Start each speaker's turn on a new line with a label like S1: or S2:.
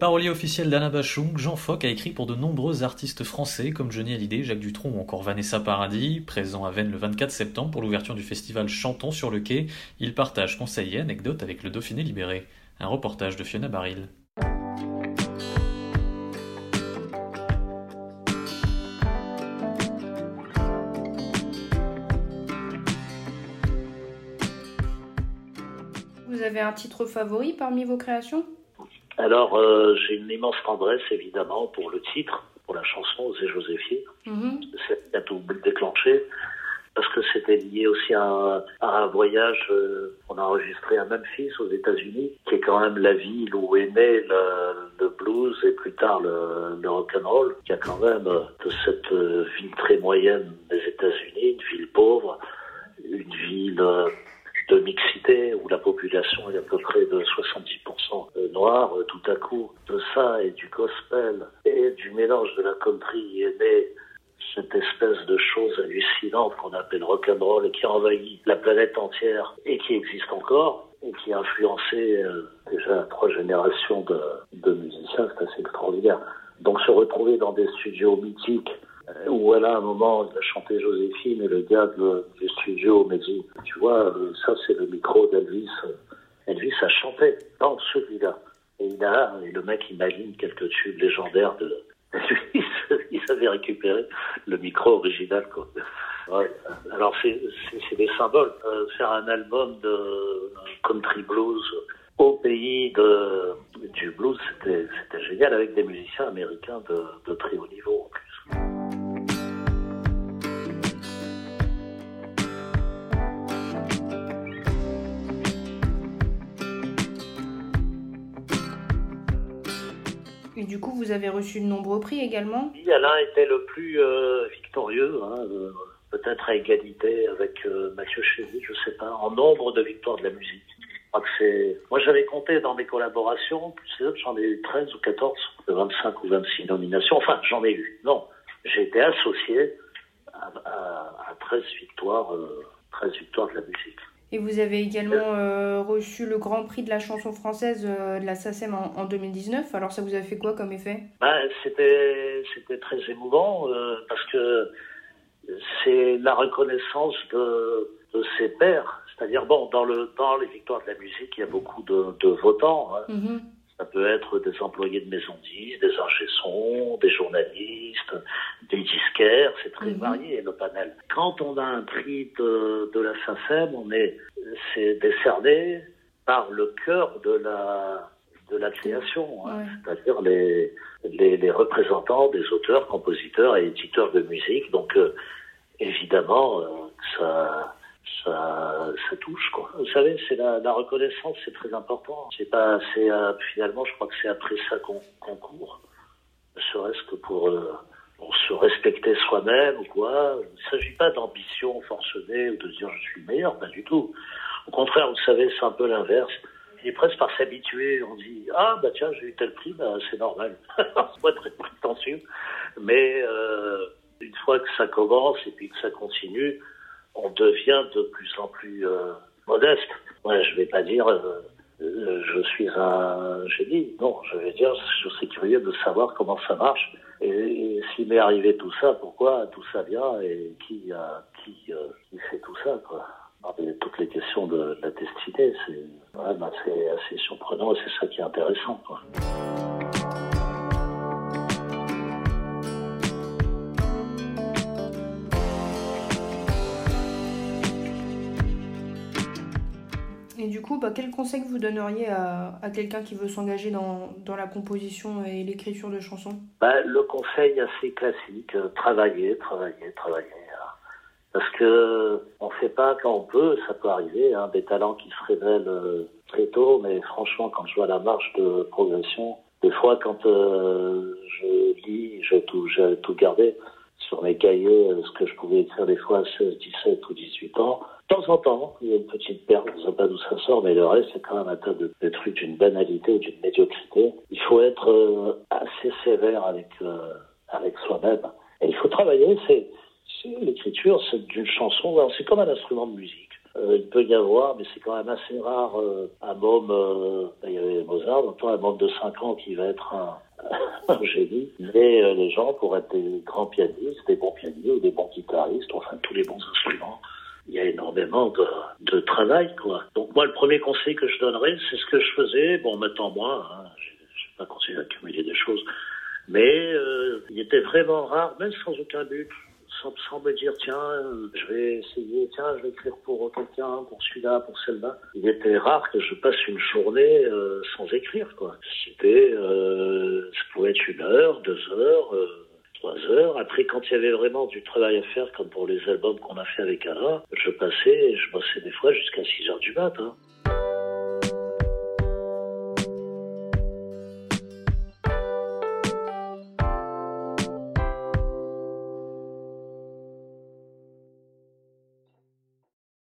S1: Parolier officiel d'Anna Bachung, Jean Fock a écrit pour de nombreux artistes français comme Johnny Hallyday, Jacques Dutronc ou encore Vanessa Paradis. Présent à Vennes le 24 septembre pour l'ouverture du festival Chantons sur le quai, il partage conseils et anecdotes avec le Dauphiné libéré. Un reportage de Fiona Baril.
S2: Vous avez un titre favori parmi vos créations?
S3: Alors, euh, j'ai une immense tendresse, évidemment, pour le titre, pour la chanson Osez Joséphine.
S2: Mhm.
S3: C'est a tout déclenché, parce que c'était lié aussi à, un- à un voyage. euh, on a enregistré à Memphis, aux États-Unis, qui est quand même la ville où est né le, le blues et plus tard le, le rock'n'roll, qui a quand même euh, de cette ville très moyenne des États-Unis, une ville pauvre, une ville de mixité où la population est à peu près de 70% noire, euh, tout à coup, de ça et du gospel et du mélange de la country est née cette espèce de chose hallucinante qu'on appelle rock'n'roll et qui a envahi la planète entière et qui existe encore et qui a influencé euh, déjà trois générations de, musiciens, c'est assez extraordinaire. Donc se retrouver dans des studios mythiques euh, où elle un moment, il a chanté Joséphine et le gars du studio m'a dit, tu vois, euh, ça c'est le micro d'Elvis. Elvis a chanté dans celui-là. Et le mec il maligne quelques tubes légendaires de il avait récupéré le micro original, quoi. Alors c'est, des symboles. Euh, faire un album de country blues au pays de, du blues, c'était, génial avec des musiciens américains de, de très haut niveau.
S2: Et du coup, vous avez reçu de nombreux prix également?
S3: Oui, Alain était le plus euh, victorieux, hein, euh, peut-être à égalité avec euh, Mathieu Chézy, je sais pas, en nombre de victoires de la musique. Moi, j'avais compté dans mes collaborations, j'en ai eu 13 ou 14, de 25 ou 26 nominations. Enfin, j'en ai eu. Non, j'ai été associé à, à, à 13 victoires, euh, 13 victoires de la musique.
S2: Et vous avez également euh, reçu le Grand Prix de la chanson française euh, de la SACEM en, en 2019. Alors ça vous a fait quoi comme effet?
S3: Ben, c'était c'était très émouvant euh, parce que c'est la reconnaissance de, de ses pairs. C'est-à-dire bon dans le dans les victoires de la musique, il y a beaucoup de, de votants. hein.
S2: Mhm.
S3: Ça peut être des employés de maison 10, des ingé-sons, des journalistes, des disquaires, c'est très
S2: Mhm.
S3: varié le panel. Quand on a un prix de, de la SACEM, on est c'est décerné par le cœur de la de la création, hein.
S2: Ouais.
S3: c'est-à-dire les, les les représentants des auteurs, compositeurs et éditeurs de musique. Donc euh, évidemment, euh, ça ça, ça touche quoi. Vous savez, c'est la, la reconnaissance, c'est très important. C'est pas, c'est euh, finalement, je crois que c'est après ça qu'on qu'on court, ne serait-ce que pour, euh, pour se respecter soi-même ou quoi. Il ne s'agit pas d'ambition forcenée ou de dire je suis le meilleur, pas du tout. Au contraire, vous savez, c'est un peu l'inverse. Et presque par s'habituer, on dit ah bah tiens j'ai eu tel prix, bah, c'est normal. c'est pas très prétentieux, mais euh, une fois que ça commence et puis que ça continue, on devient de plus en plus euh, modeste. Ouais, je vais pas dire euh, je suis un génie. Non, je vais dire je suis curieux de savoir comment ça marche et, s'il m'est arrivé tout ça, pourquoi tout ça vient et qui a qui, euh, qui fait tout ça quoi? Alors, il y a toutes les questions de, la destinée, c'est vraiment assez, assez surprenant et c'est ça qui est intéressant. Quoi.
S2: Du coup, bah, quel conseil vous donneriez à, quelqu'un qui veut s'engager dans, la composition et l'écriture de chansons?
S3: Bah, Le conseil assez classique, euh, travailler, travailler, travailler. Hein. Parce que on fait pas quand on peut, ça peut arriver, hein, des talents qui se révèlent euh, très tôt, mais franchement, quand je vois la marche de progression, des fois, quand euh, je lis, je tout, j'ai tout gardé sur mes cahiers, euh, ce que je pouvais écrire des fois à 16, 17 ou 18 ans. De temps en temps, il y a une petite perte, je ne sais pas d'où ça sort, mais le reste, c'est quand même un tas de, trucs d'une banalité ou d'une médiocrité. Il faut être euh, assez sévère avec, euh, avec soi-même. Et il faut travailler, c'est, l'écriture, c'est d'une chanson, c'est comme un instrument de musique. Euh, il peut y avoir, mais c'est quand même assez rare, euh, un môme, euh, il y avait Mozart, donc un môme de 5 ans qui va être un, un génie, mais euh, les gens, pour être des grands pianistes, des bons pianistes ou des bons guitaristes, enfin tous les bons instruments, il y a énormément de, de travail, quoi. Donc moi, le premier conseil que je donnerais, c'est ce que je faisais, bon, maintenant moi, hein, je n'ai pas conseillé d'accumuler des choses, mais euh, il était vraiment rare, même sans aucun but, sans, sans, me dire tiens je vais essayer tiens je vais écrire pour quelqu'un pour celui-là pour celle-là. Il était rare que je passe une journée euh, sans écrire quoi. C'était euh, ça pouvait être une heure deux heures euh, trois heures après quand il y avait vraiment du travail à faire comme pour les albums qu'on a fait avec Alain je passais je bossais des fois jusqu'à 6 heures du matin hein.